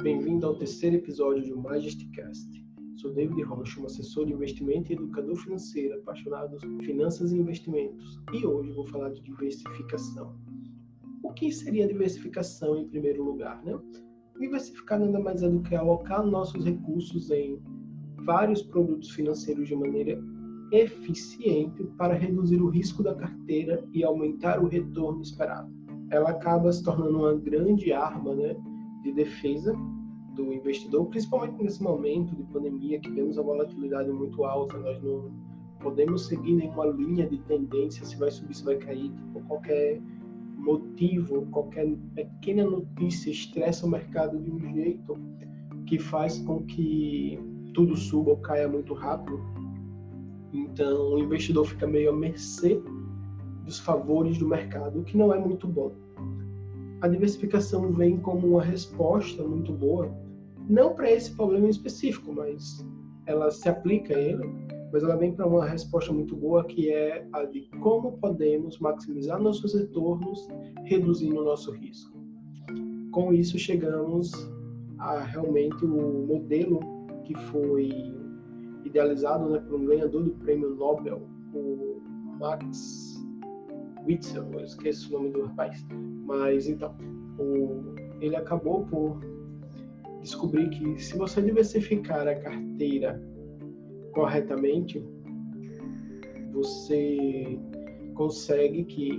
Bem-vindo ao terceiro episódio do Majesticast. Sou David Rocha, um assessor de investimento e educador financeiro apaixonado por finanças e investimentos. E hoje vou falar de diversificação. O que seria diversificação em primeiro lugar, né? Diversificar nada mais é do que alocar nossos recursos em vários produtos financeiros de maneira eficiente para reduzir o risco da carteira e aumentar o retorno esperado. Ela acaba se tornando uma grande arma né, de defesa do investidor, principalmente nesse momento de pandemia que temos a volatilidade muito alta, nós não podemos seguir nenhuma linha de tendência, se vai subir, se vai cair, tipo, qualquer motivo, qualquer pequena notícia estressa o mercado de um jeito que faz com que tudo suba ou caia muito rápido. Então, o investidor fica meio à mercê dos favores do mercado, o que não é muito bom. A diversificação vem como uma resposta muito boa, não para esse problema específico, mas ela se aplica a ele, mas ela vem para uma resposta muito boa que é a de como podemos maximizar nossos retornos reduzindo o nosso risco. Com isso chegamos a realmente o modelo que foi idealizado né, por um ganhador do prêmio Nobel, o Max Witzel, eu esqueço o nome do rapaz, mas então, o, ele acabou por descobrir que se você diversificar a carteira corretamente, você consegue que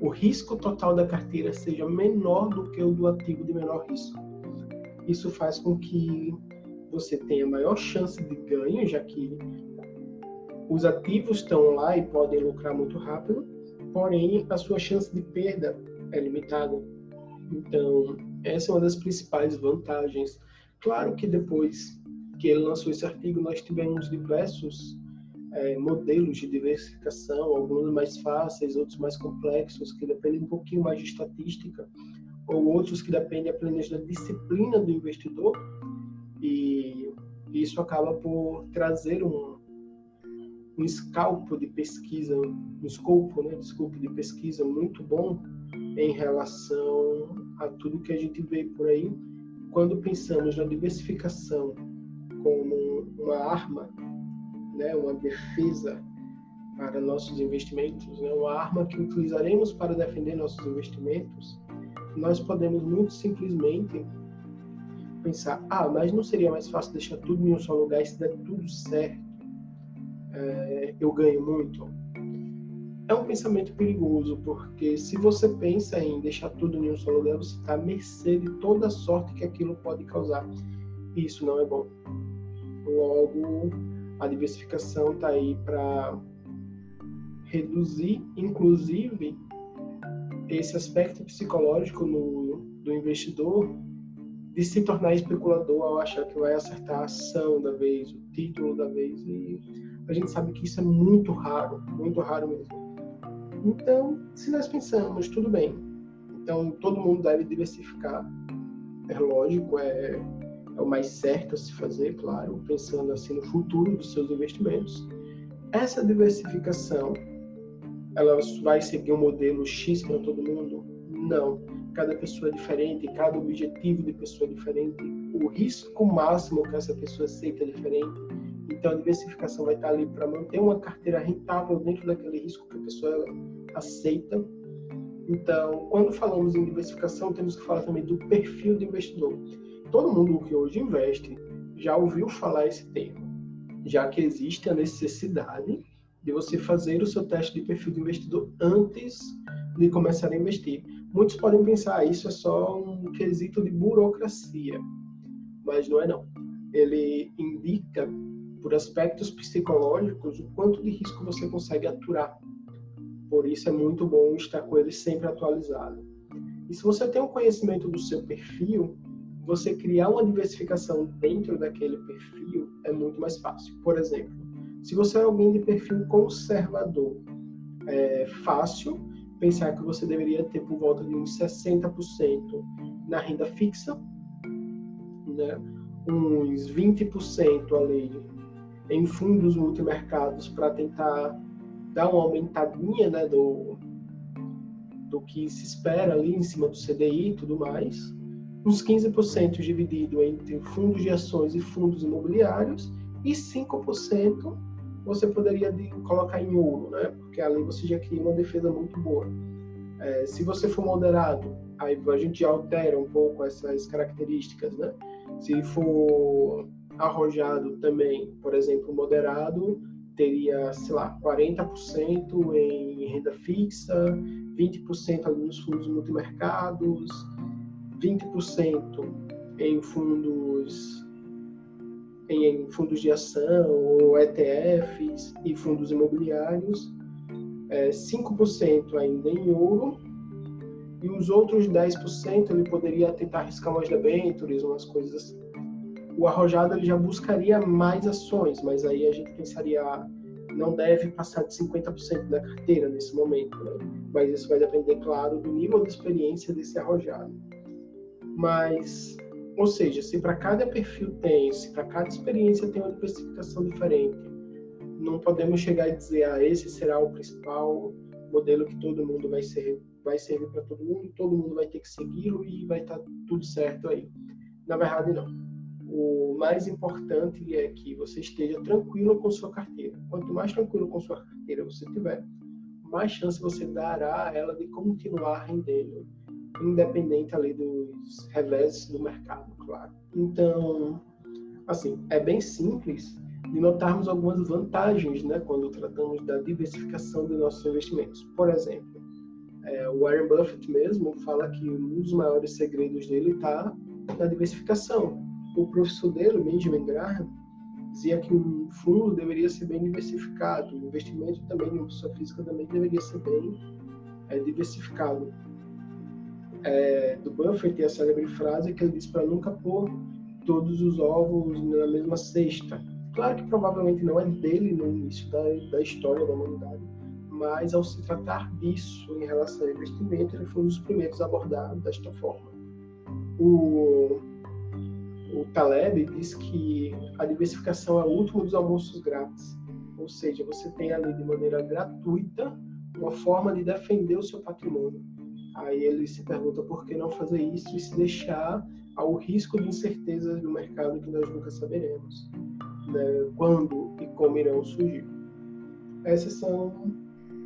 o risco total da carteira seja menor do que o do ativo de menor risco. Isso faz com que você tenha maior chance de ganho, já que os ativos estão lá e podem lucrar muito rápido, porém a sua chance de perda é limitada. Então, essa é uma das principais vantagens. Claro que depois que ele lançou esse artigo, nós tivemos diversos é, modelos de diversificação, alguns mais fáceis, outros mais complexos, que dependem um pouquinho mais de estatística, ou outros que dependem apenas da disciplina do investidor, e isso acaba por trazer um, um escalpo de pesquisa, um escopo, né, de pesquisa muito bom em relação a tudo que a gente vê por aí. Quando pensamos na diversificação como uma arma, né, uma defesa para nossos investimentos, né, uma arma que utilizaremos para defender nossos investimentos, nós podemos muito simplesmente pensar, ah, mas não seria mais fácil deixar tudo em um só lugar e se der tudo certo, é, eu ganho muito? É um pensamento perigoso, porque se você pensa em deixar tudo em um só lugar, você está à mercê de toda a sorte que aquilo pode causar. E isso não é bom. Logo, a diversificação está aí para reduzir, inclusive, esse aspecto psicológico no, do investidor de se tornar especulador ao achar que vai acertar a ação da vez, o título da vez. E a gente sabe que isso é muito raro, muito raro mesmo. Então, se nós pensamos, tudo bem, então todo mundo deve diversificar, é lógico, é, é o mais certo a se fazer, claro, pensando assim no futuro dos seus investimentos. Essa diversificação, ela vai seguir um modelo X para todo mundo? Não cada pessoa é diferente, cada objetivo de pessoa é diferente, o risco máximo que essa pessoa aceita é diferente. Então, a diversificação vai estar ali para manter uma carteira rentável dentro daquele risco que a pessoa aceita. Então, quando falamos em diversificação, temos que falar também do perfil do investidor. Todo mundo que hoje investe já ouviu falar esse termo, já que existe a necessidade de você fazer o seu teste de perfil do investidor antes de começar a investir. Muitos podem pensar, isso é só um quesito de burocracia, mas não é não. Ele indica, por aspectos psicológicos, o quanto de risco você consegue aturar. Por isso é muito bom estar com ele sempre atualizado. E se você tem um conhecimento do seu perfil, você criar uma diversificação dentro daquele perfil é muito mais fácil. Por exemplo, se você é alguém de perfil conservador, é fácil pensar que você deveria ter por volta de uns 60% na renda fixa, né? uns 20% ali em fundos multimercados para tentar dar uma aumentadinha né, do, do que se espera ali em cima do CDI e tudo mais. uns 15% dividido entre fundos de ações e fundos imobiliários e 5% você poderia colocar em ouro, né? Porque ali você já cria uma defesa muito boa. É, se você for moderado, aí a gente já altera um pouco essas características, né? Se for arrojado também, por exemplo, moderado, teria, sei lá, 40% em renda fixa, 20% ali nos fundos multimercados, 20% em fundos em fundos de ação ou ETFs e fundos imobiliários, é, 5% ainda em ouro e os outros 10% ele poderia tentar arriscar umas debêntures, umas coisas assim. O arrojado ele já buscaria mais ações, mas aí a gente pensaria não deve passar de 50% da carteira nesse momento, né? mas isso vai depender, claro, do nível de experiência desse arrojado. Mas, ou seja, se para cada perfil tem, se para cada experiência tem uma diversificação diferente, não podemos chegar e dizer, ah, esse será o principal modelo que todo mundo vai ser vai servir para todo mundo, todo mundo vai ter que segui-lo e vai estar tá tudo certo aí. Na verdade, não. O mais importante é que você esteja tranquilo com sua carteira. Quanto mais tranquilo com sua carteira você tiver, mais chance você dará a ela de continuar rendendo, independente ali dos reveses do mercado, claro. Então, assim, é bem simples de notarmos algumas vantagens, né, quando tratamos da diversificação dos nossos investimentos. Por exemplo, é, o Warren Buffett mesmo fala que um dos maiores segredos dele está na diversificação. O professor dele, Benjamin Graham, dizia que um fundo deveria ser bem diversificado, o investimento também em pessoa física também deveria ser bem é, diversificado. É, do Buffett tem a célebre frase que ele diz para nunca pôr todos os ovos na mesma cesta. Claro que provavelmente não é dele no início da, da história da humanidade, mas ao se tratar disso em relação ao investimento, ele foi um dos primeiros a abordar desta forma. O, o Taleb diz que a diversificação é o último dos almoços grátis, ou seja, você tem ali de maneira gratuita uma forma de defender o seu patrimônio. Aí ele se pergunta por que não fazer isso e se deixar ao risco de incertezas do mercado que nós nunca saberemos, né? quando e como irão surgir. Essas são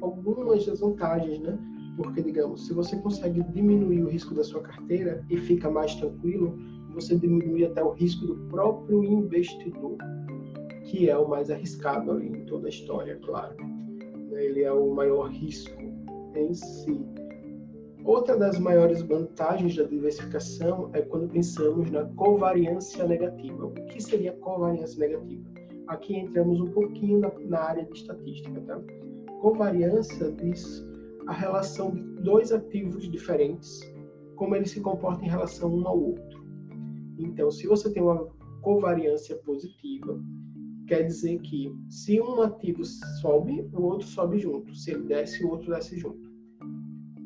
algumas das vantagens, né? Porque, digamos, se você consegue diminuir o risco da sua carteira e fica mais tranquilo, você diminui até o risco do próprio investidor, que é o mais arriscado ali em toda a história, claro. Ele é o maior risco em si. Outra das maiores vantagens da diversificação é quando pensamos na covariância negativa. O que seria covariância negativa? Aqui entramos um pouquinho na, na área de estatística, tá? covariância diz a relação de dois ativos diferentes, como eles se comportam em relação um ao outro. Então, se você tem uma covariância positiva, quer dizer que se um ativo sobe, o outro sobe junto. Se ele desce, o outro desce junto.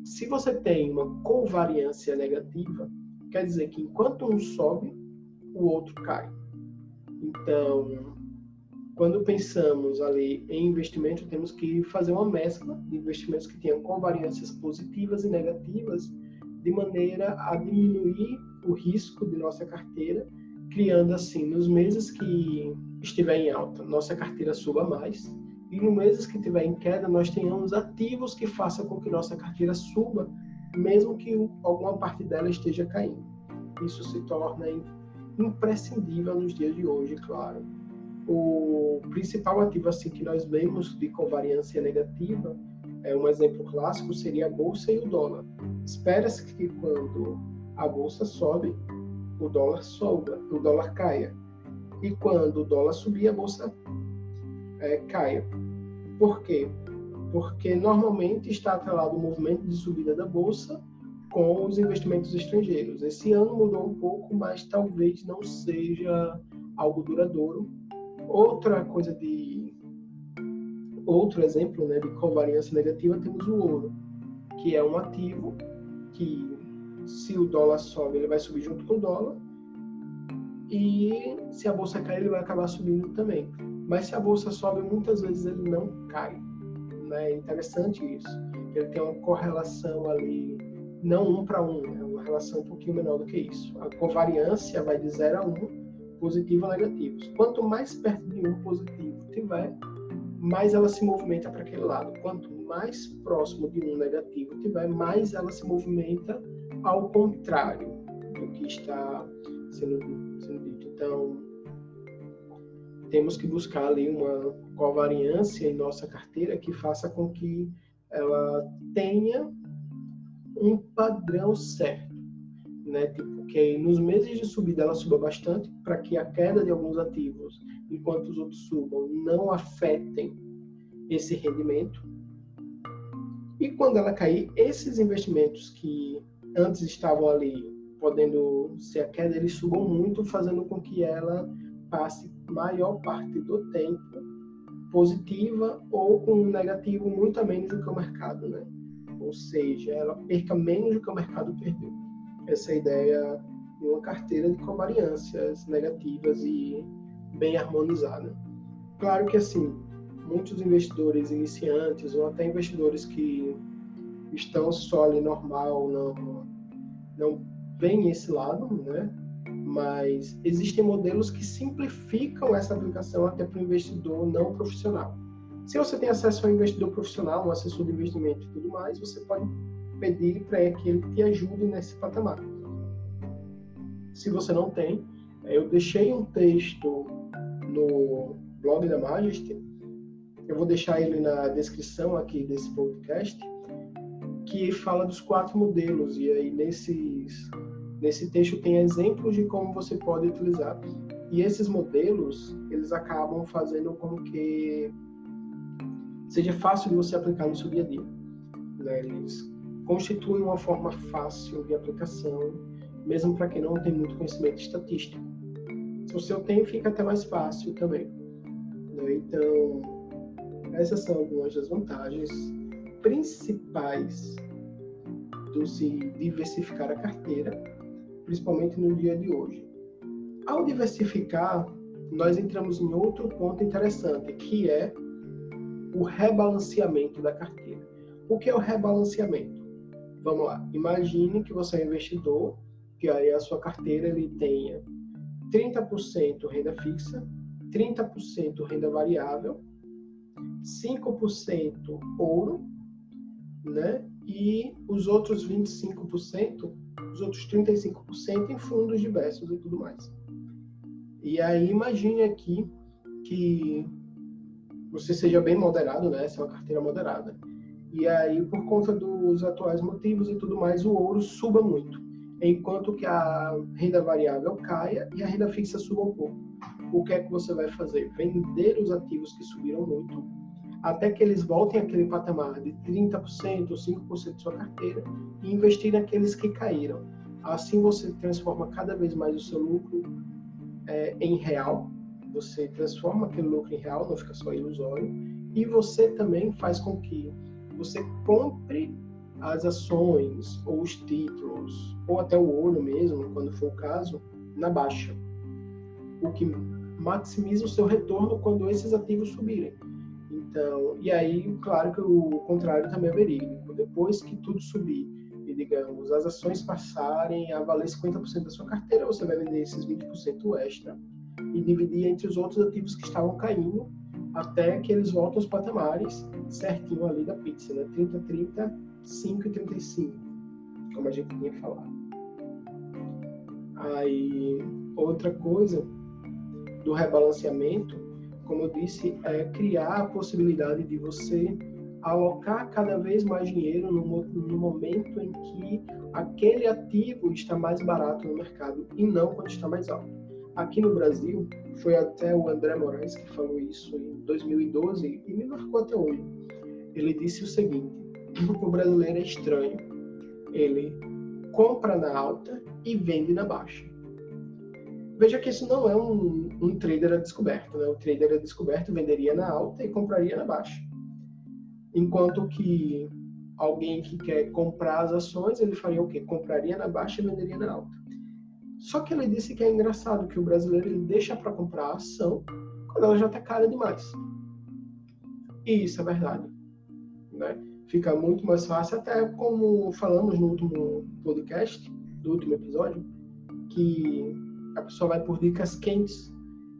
Se você tem uma covariância negativa, quer dizer que enquanto um sobe, o outro cai. Então, quando pensamos ali em investimento, temos que fazer uma mescla de investimentos que tenham covariâncias positivas e negativas, de maneira a diminuir o risco de nossa carteira, criando assim, nos meses que estiver em alta, nossa carteira suba mais, e nos meses que estiver em queda, nós tenhamos ativos que façam com que nossa carteira suba, mesmo que alguma parte dela esteja caindo. Isso se torna imprescindível nos dias de hoje, claro o principal ativo assim que nós vemos de covariância negativa, é um exemplo clássico seria a bolsa e o dólar. Espera-se que quando a bolsa sobe, o dólar sobe, o dólar caia. E quando o dólar subir, a bolsa é, caia. Por quê? Porque normalmente está atrelado o movimento de subida da bolsa com os investimentos estrangeiros. Esse ano mudou um pouco, mas talvez não seja algo duradouro, Outra coisa de outro exemplo, né, de covariância negativa temos o ouro, que é um ativo que se o dólar sobe, ele vai subir junto com o dólar. E se a bolsa cair, ele vai acabar subindo também. Mas se a bolsa sobe, muitas vezes ele não cai. Né? É interessante isso. Ele tem uma correlação ali não um para um, é uma relação um pouquinho menor do que isso. A covariância vai de 0 a 1, um, positivo a negativos. Quanto mais perto de um positivo tiver, mais ela se movimenta para aquele lado. Quanto mais próximo de um negativo tiver, mais ela se movimenta ao contrário do que está sendo, sendo dito. Então, temos que buscar ali uma covariância em nossa carteira que faça com que ela tenha um padrão certo, né? Tipo, que nos meses de subida ela suba bastante para que a queda de alguns ativos, enquanto os outros subam, não afetem esse rendimento. E quando ela cair, esses investimentos que antes estavam ali podendo ser a queda, eles subam muito, fazendo com que ela passe maior parte do tempo positiva ou com um negativo muito a menos do que o mercado, né? Ou seja, ela perca menos do que o mercado perdeu. Essa é a ideia de uma carteira de covariâncias negativas e bem harmonizada. Claro que assim, muitos investidores iniciantes ou até investidores que estão só ali normal, não não veem esse lado, né? mas existem modelos que simplificam essa aplicação até para o investidor não profissional. Se você tem acesso a um investidor profissional, um assessor de investimento e tudo mais, você pode pedir para que ele te ajude nesse patamar. Se você não tem, eu deixei um texto no blog da Majesty, eu vou deixar ele na descrição aqui desse podcast, que fala dos quatro modelos, e aí nesses Nesse texto tem exemplos de como você pode utilizar. E esses modelos, eles acabam fazendo com que seja fácil de você aplicar no seu dia a dia. Né? Eles constituem uma forma fácil de aplicação, mesmo para quem não tem muito conhecimento estatístico. Se você tem, fica até mais fácil também. Né? Então, essas são algumas das vantagens principais do se diversificar a carteira principalmente no dia de hoje. Ao diversificar, nós entramos em outro ponto interessante, que é o rebalanceamento da carteira. O que é o rebalanceamento? Vamos lá, imagine que você é um investidor, que aí a sua carteira ele tenha 30% renda fixa, 30% renda variável, 5% ouro, né? E os outros 25% os outros 35% em fundos diversos e tudo mais. E aí imagine aqui que você seja bem moderado, né? Essa é uma carteira moderada. E aí, por conta dos atuais motivos e tudo mais, o ouro suba muito, enquanto que a renda variável caia e a renda fixa suba um pouco. O que é que você vai fazer? Vender os ativos que subiram muito até que eles voltem àquele patamar de 30% ou 5% de sua carteira e investir naqueles que caíram. Assim você transforma cada vez mais o seu lucro é, em real, você transforma aquele lucro em real, não fica só ilusório, e você também faz com que você compre as ações ou os títulos, ou até o ouro mesmo, quando for o caso, na baixa. O que maximiza o seu retorno quando esses ativos subirem. Então, e aí, claro que o contrário também é verídico. Depois que tudo subir e, digamos, as ações passarem a valer 50% da sua carteira, você vai vender esses 20% extra e dividir entre os outros ativos que estavam caindo até que eles voltem aos patamares certinho ali da pizza, né? 30, 30, 5 e 35, como a gente tinha falado. Aí, outra coisa do rebalanceamento como eu disse, é criar a possibilidade de você alocar cada vez mais dinheiro no, no, momento em que aquele ativo está mais barato no mercado e não quando está mais alto. Aqui no Brasil, foi até o André Moraes que falou isso em 2012 e me marcou até hoje. Ele disse o seguinte: o brasileiro é estranho, ele compra na alta e vende na baixa. Veja que isso não é um, um trader a descoberto. Né? O trader a descoberto venderia na alta e compraria na baixa. Enquanto que alguém que quer comprar as ações, ele faria o quê? Compraria na baixa e venderia na alta. Só que ele disse que é engraçado que o brasileiro ele deixa para comprar a ação quando ela já está cara demais. E isso é verdade. Né? fica muito mais fácil, até como falamos no último podcast, do último episódio, que a pessoa vai por dicas quentes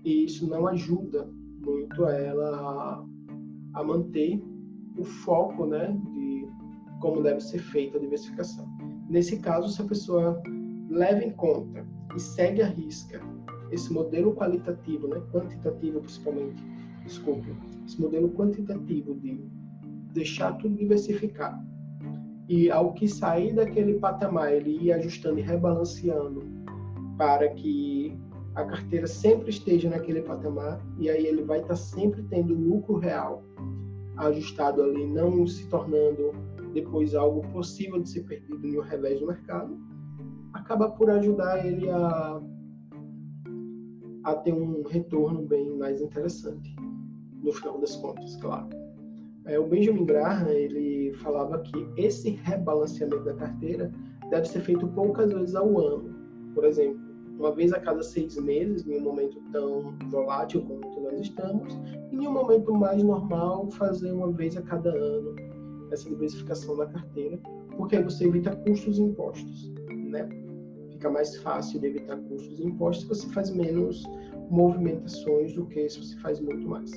e isso não ajuda muito ela a, a manter o foco né, de como deve ser feita a diversificação. Nesse caso, se a pessoa leva em conta e segue a risca esse modelo qualitativo, né, quantitativo principalmente, desculpe, esse modelo quantitativo de deixar tudo diversificado e ao que sair daquele patamar ele ir ajustando e rebalanceando para que a carteira sempre esteja naquele patamar e aí ele vai estar sempre tendo lucro real ajustado ali, não se tornando depois algo possível de ser perdido no revés do mercado, acaba por ajudar ele a, a ter um retorno bem mais interessante, no final das contas, claro. É, o Benjamin Graham ele falava que esse rebalanceamento da carteira deve ser feito poucas vezes ao ano. Por exemplo, uma vez a cada seis meses, em um momento tão volátil como nós estamos, e em um momento mais normal, fazer uma vez a cada ano essa diversificação da carteira, porque aí você evita custos e impostos, né? Fica mais fácil de evitar custos e impostos você faz menos movimentações do que se você faz muito mais.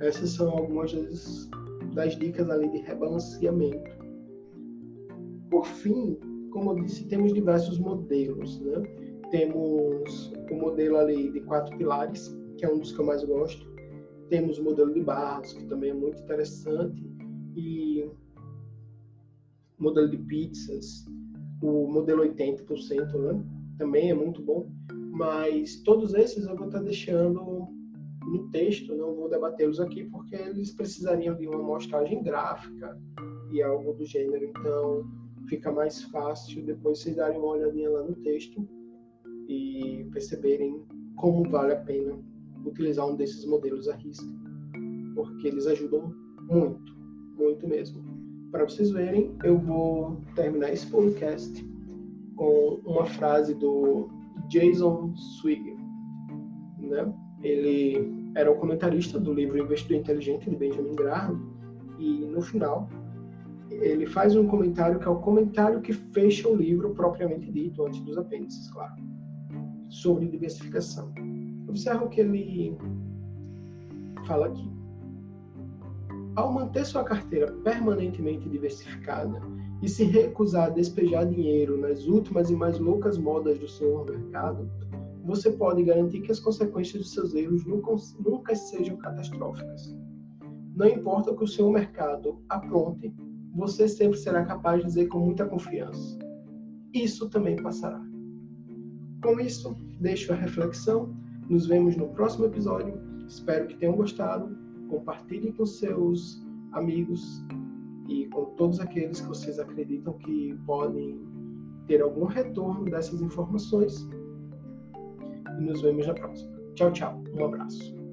Essas são algumas das, das dicas ali de rebalanceamento. Por fim, como eu disse, temos diversos modelos, né? Temos o modelo ali de quatro pilares, que é um dos que eu mais gosto. Temos o modelo de barras, que também é muito interessante. E modelo de pizzas, o modelo 80%, né? Também é muito bom. Mas todos esses eu vou estar deixando no texto, não vou debatê-los aqui, porque eles precisariam de uma amostragem gráfica e algo do gênero. Então, fica mais fácil depois vocês darem uma olhadinha lá no texto e perceberem como vale a pena utilizar um desses modelos à risca, porque eles ajudam muito, muito mesmo. Para vocês verem, eu vou terminar esse podcast com uma frase do Jason Swigg, né? Ele era o comentarista do livro Investidor Inteligente de Benjamin Graham e no final ele faz um comentário que é o comentário que fecha o livro propriamente dito, antes dos apêndices, claro, sobre diversificação. Observa o que ele fala aqui. Ao manter sua carteira permanentemente diversificada e se recusar a despejar dinheiro nas últimas e mais loucas modas do seu mercado, você pode garantir que as consequências de seus erros nunca, nunca sejam catastróficas. Não importa o que o seu mercado apronte, você sempre será capaz de dizer com muita confiança: Isso também passará. Com isso, deixo a reflexão. Nos vemos no próximo episódio. Espero que tenham gostado. Compartilhem com seus amigos e com todos aqueles que vocês acreditam que podem ter algum retorno dessas informações. E nos vemos na próxima. Tchau, tchau. Um abraço.